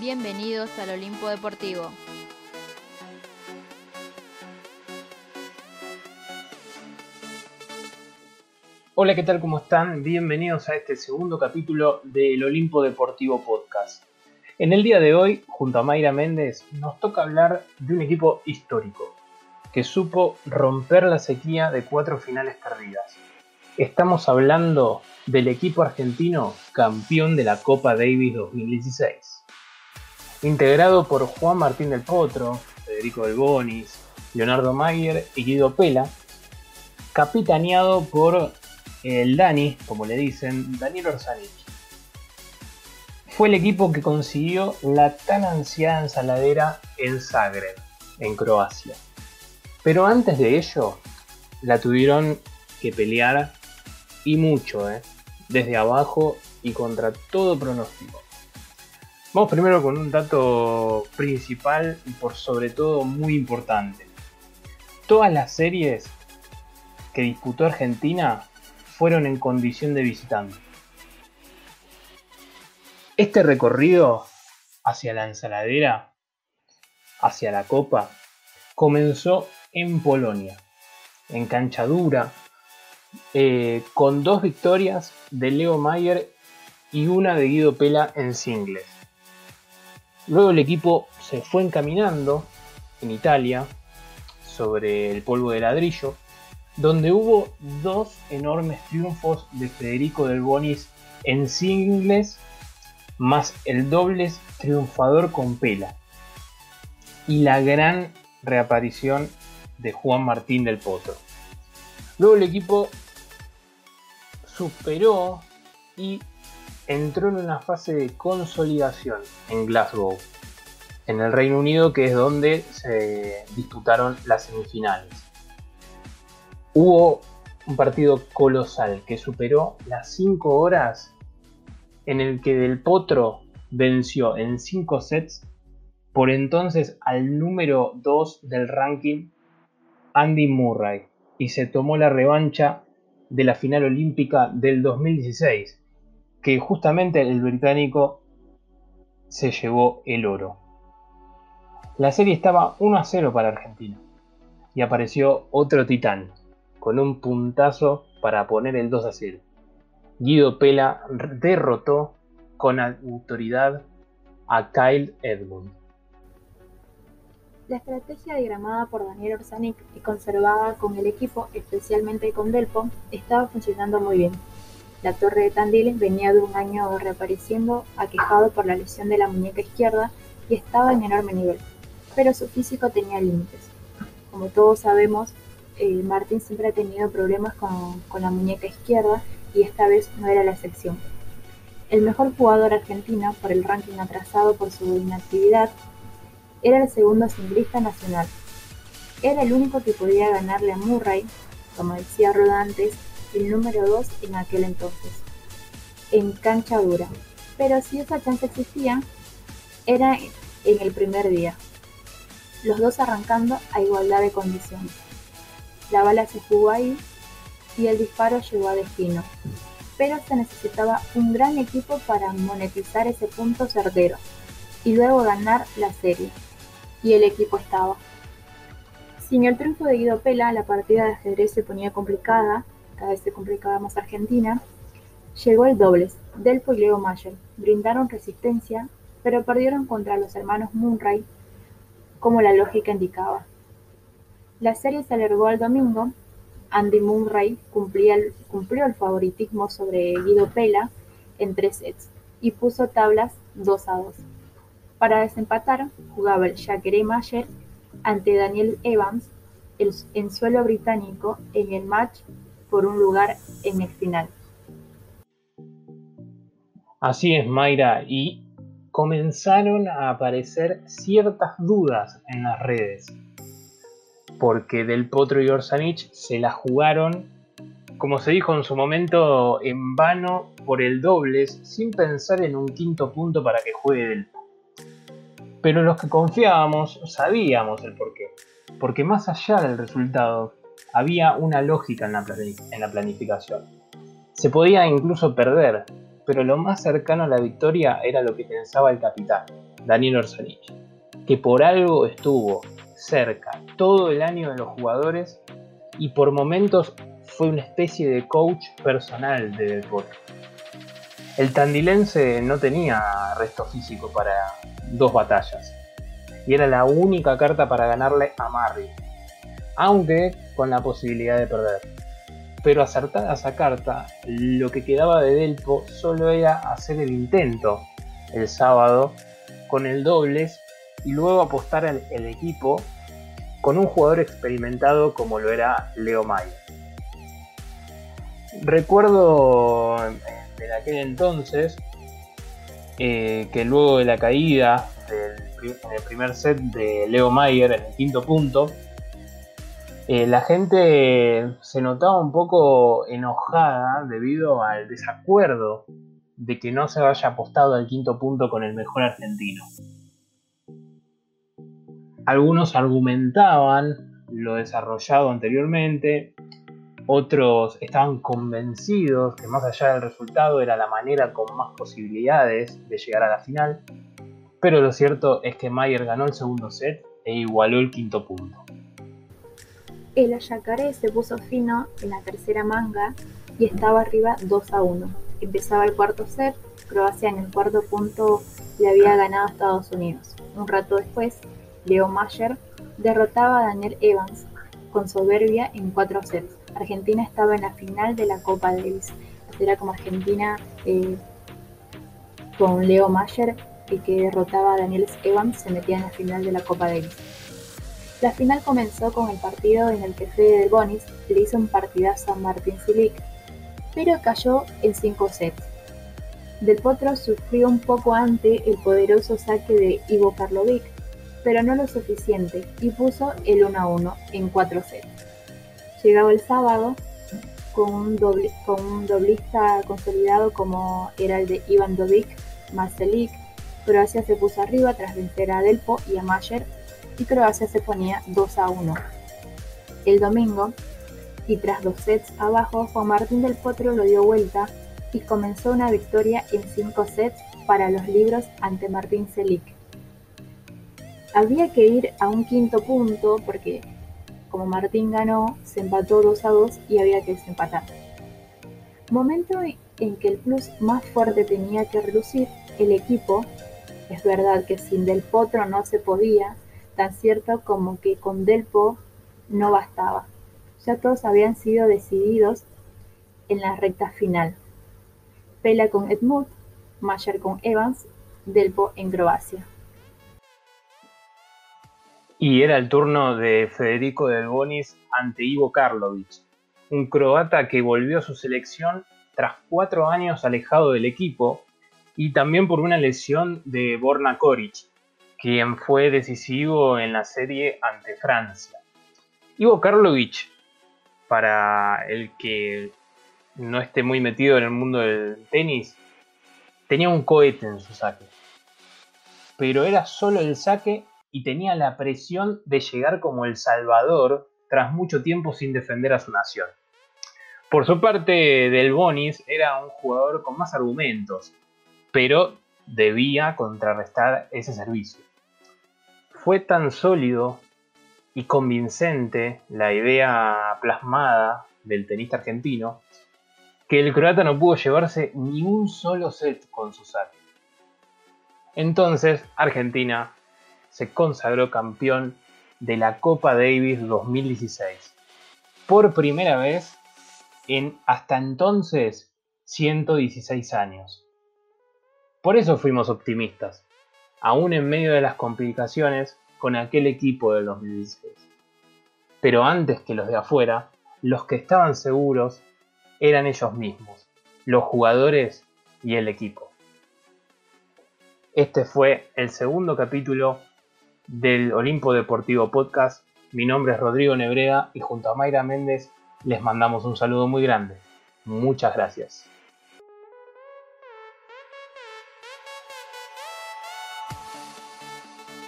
Bienvenidos al Olimpo Deportivo. Hola, ¿qué tal? ¿Cómo están? Bienvenidos a este segundo capítulo del Olimpo Deportivo Podcast. En el día de hoy, junto a Mayra Méndez, nos toca hablar de un equipo histórico que supo romper la sequía de cuatro finales perdidas. Estamos hablando del equipo argentino campeón de la Copa Davis 2016. Integrado por Juan Martín del Potro, Federico Del Bonis, Leonardo Mayer y Guido Pela, capitaneado por el Dani, como le dicen, Daniel Orsanich. Fue el equipo que consiguió la tan ansiada ensaladera en Zagreb, en Croacia. Pero antes de ello, la tuvieron que pelear y mucho, ¿eh? desde abajo y contra todo pronóstico. Vamos primero con un dato principal y por sobre todo muy importante. Todas las series que disputó Argentina fueron en condición de visitante. Este recorrido hacia la ensaladera, hacia la copa, comenzó en Polonia, en cancha dura, eh, con dos victorias de Leo Mayer y una de Guido Pela en singles. Luego el equipo se fue encaminando en Italia sobre el polvo de ladrillo donde hubo dos enormes triunfos de Federico del Bonis en singles, más el dobles triunfador con Pela, y la gran reaparición de Juan Martín del Potro. Luego el equipo superó y entró en una fase de consolidación en Glasgow, en el Reino Unido, que es donde se disputaron las semifinales. Hubo un partido colosal que superó las 5 horas en el que Del Potro venció en 5 sets por entonces al número 2 del ranking Andy Murray y se tomó la revancha de la final olímpica del 2016 que justamente el británico se llevó el oro. La serie estaba 1 a 0 para Argentina y apareció otro titán, con un puntazo para poner el 2 a 0. Guido Pela derrotó con autoridad a Kyle Edmund. La estrategia diagramada por Daniel Orsanic y conservada con el equipo, especialmente con Delpo, estaba funcionando muy bien. La torre de Tandil venía de un año reapareciendo aquejado por la lesión de la muñeca izquierda y estaba en enorme nivel, pero su físico tenía límites. Como todos sabemos, eh, Martín siempre ha tenido problemas con, la muñeca izquierda y esta vez no era la excepción. El mejor jugador argentino por el ranking atrasado por su inactividad era el segundo singlista nacional. Era el único que podía ganarle a Murray, como decía Roda el número 2 en aquel entonces, en cancha dura. Pero si esa chance existía, era en el primer día, los dos arrancando a igualdad de condiciones. La bala se jugó ahí y el disparo llegó a destino, pero se necesitaba un gran equipo para monetizar ese punto certero y luego ganar la serie. Y el equipo estaba. Sin el triunfo de Guido Pela, la partida de ajedrez se ponía complicada, cada vez se complicaba más Argentina. Llegó el dobles, Delpo y Leo Mayer. Brindaron resistencia, pero perdieron contra los hermanos Murray, como la lógica indicaba. La serie se alargó al domingo, Andy Murray cumplió el favoritismo sobre Guido Pela en tres sets y puso tablas 2 a 2. Para desempatar, jugaba el Jacare Mayer ante Daniel Evans en suelo británico en el match por un lugar en el final. Así es, Mayra, y comenzaron a aparecer ciertas dudas en las redes porque Del Potro y Orsanich se la jugaron, como se dijo en su momento, en vano por el dobles, sin pensar en un quinto punto para que juegue Del Pero los que confiábamos sabíamos el porqué, porque más allá del resultado, había una lógica en la, planificación. Se podía incluso perder, pero lo más cercano a la victoria era lo que pensaba el capitán, Daniel Orsanich, que por algo estuvo cerca todo el año de los jugadores y por momentos fue una especie de coach personal de deporte. El tandilense no tenía resto físico para dos batallas y era la única carta para ganarle a Marry, aunque con la posibilidad de perder. Pero acertada esa carta, lo que quedaba de Delpo solo era hacer el intento el sábado con el dobles y luego apostar al el equipo con un jugador experimentado como lo era Leo Mayer. Recuerdo en aquel entonces eh, que luego de la caída del, primer set de Leo Mayer en el quinto punto, eh, la gente se notaba un poco enojada debido al desacuerdo de que no se haya apostado al quinto punto con el mejor argentino. Algunos argumentaban lo desarrollado anteriormente, otros estaban convencidos que más allá del resultado era la manera con más posibilidades de llegar a la final, pero lo cierto es que Mayer ganó el segundo set e igualó el quinto punto. El Ayacaré se puso fino en la tercera manga y estaba arriba 2 a 1. Empezaba el cuarto set, Croacia en el cuarto punto le había ganado a Estados Unidos. Un rato después, Leo Mayer derrotaba a Daniel Evans con soberbia en cuatro sets. Argentina estaba en la final de la Copa Davis. Era como Argentina eh, con Leo Mayer y que derrotaba a Daniel Evans se metía en la final de la Copa Davis. La final comenzó con el partido en el que Fede Bonis le hizo un partidazo a Martín Silic, pero cayó en cinco sets. Del Potro sufrió un poco ante el poderoso saque de Ivo Karlovic, pero no lo suficiente y puso el 1 a 1 en 4 sets. Llegaba el sábado con un, doblista consolidado como era el de Ivan Dovic, Marcelik. Croacia se puso arriba tras vencer a Delpo y a Mayer y Croacia se ponía 2 a 1. El domingo, y tras dos sets abajo, Juan Martín del Potro lo dio vuelta y comenzó una victoria en 5 sets para los libros ante Martín Selic. Había que ir a un quinto punto porque como Martín ganó, se empató 2 a 2 y había que desempatar. Momento en que el plus más fuerte tenía que relucir, el equipo, es verdad que sin Del Potro no se podía, tan cierto como que con Delpo no bastaba. Ya todos habían sido decididos en la recta final. Pela con Edmund, Mayer con Evans, Delpo en Croacia. Y era el turno de Federico Del Bonis ante Ivo Karlovic, un croata que volvió a su selección tras cuatro años alejado del equipo y también por una lesión de Borna Koric, quien fue decisivo en la serie ante Francia. Ivo Karlovic, para el que no esté muy metido en el mundo del tenis, tenía un cohete en su saque. Pero era solo el saque y tenía la presión de llegar como el Salvador tras mucho tiempo sin defender a su nación. Por su parte, Del Bonis era un jugador con más argumentos, pero debía contrarrestar ese servicio. Fue tan sólido y convincente la idea plasmada del tenista argentino que el croata no pudo llevarse ni un solo set con su saque. Entonces, Argentina se consagró campeón de la Copa Davis 2016. Por primera vez en hasta entonces 116 años. Por eso fuimos optimistas, aún en medio de las complicaciones con aquel equipo del 2016. Pero antes que los de afuera, los que estaban seguros eran ellos mismos, los jugadores y el equipo. Este fue el segundo capítulo del Olimpo Deportivo Podcast. Mi nombre es Rodrigo Nebrea y junto a Mayra Méndez les mandamos un saludo muy grande. Muchas gracias.